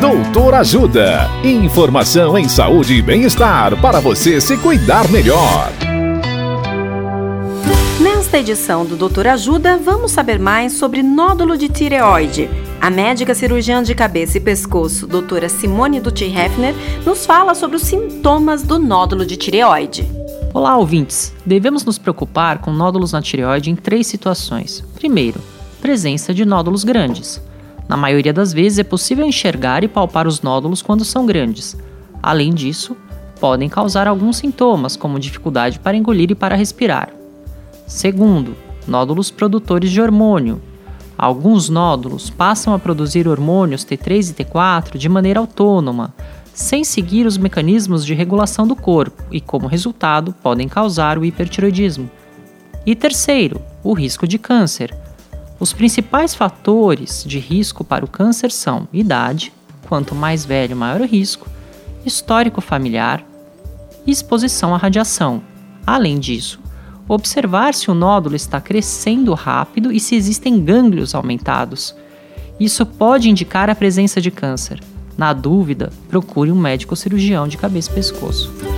Doutor Ajuda. Informação em saúde e bem-estar para você se cuidar melhor. Nesta edição do Doutor Ajuda, vamos saber mais sobre nódulo de tireoide. A médica cirurgiã de cabeça e pescoço, doutora Simone Dutti Hefner, nos fala sobre os sintomas do nódulo de tireoide. Olá, ouvintes! Devemos nos preocupar com nódulos na tireoide em três situações. Primeiro, presença de nódulos grandes. Na maioria das vezes é possível enxergar e palpar os nódulos quando são grandes. Além disso, podem causar alguns sintomas, como dificuldade para engolir e para respirar. Segundo, nódulos produtores de hormônio. Alguns nódulos passam a produzir hormônios T3 e T4 de maneira autônoma, sem seguir os mecanismos de regulação do corpo e, como resultado, podem causar o hipertiroidismo. E terceiro, o risco de câncer. Os principais fatores de risco para o câncer são idade, quanto mais velho, maior o risco, histórico familiar e exposição à radiação. Além disso, observar se o nódulo está crescendo rápido e se existem gânglios aumentados. Isso pode indicar a presença de câncer. Na dúvida, procure um médico cirurgião de cabeça e pescoço.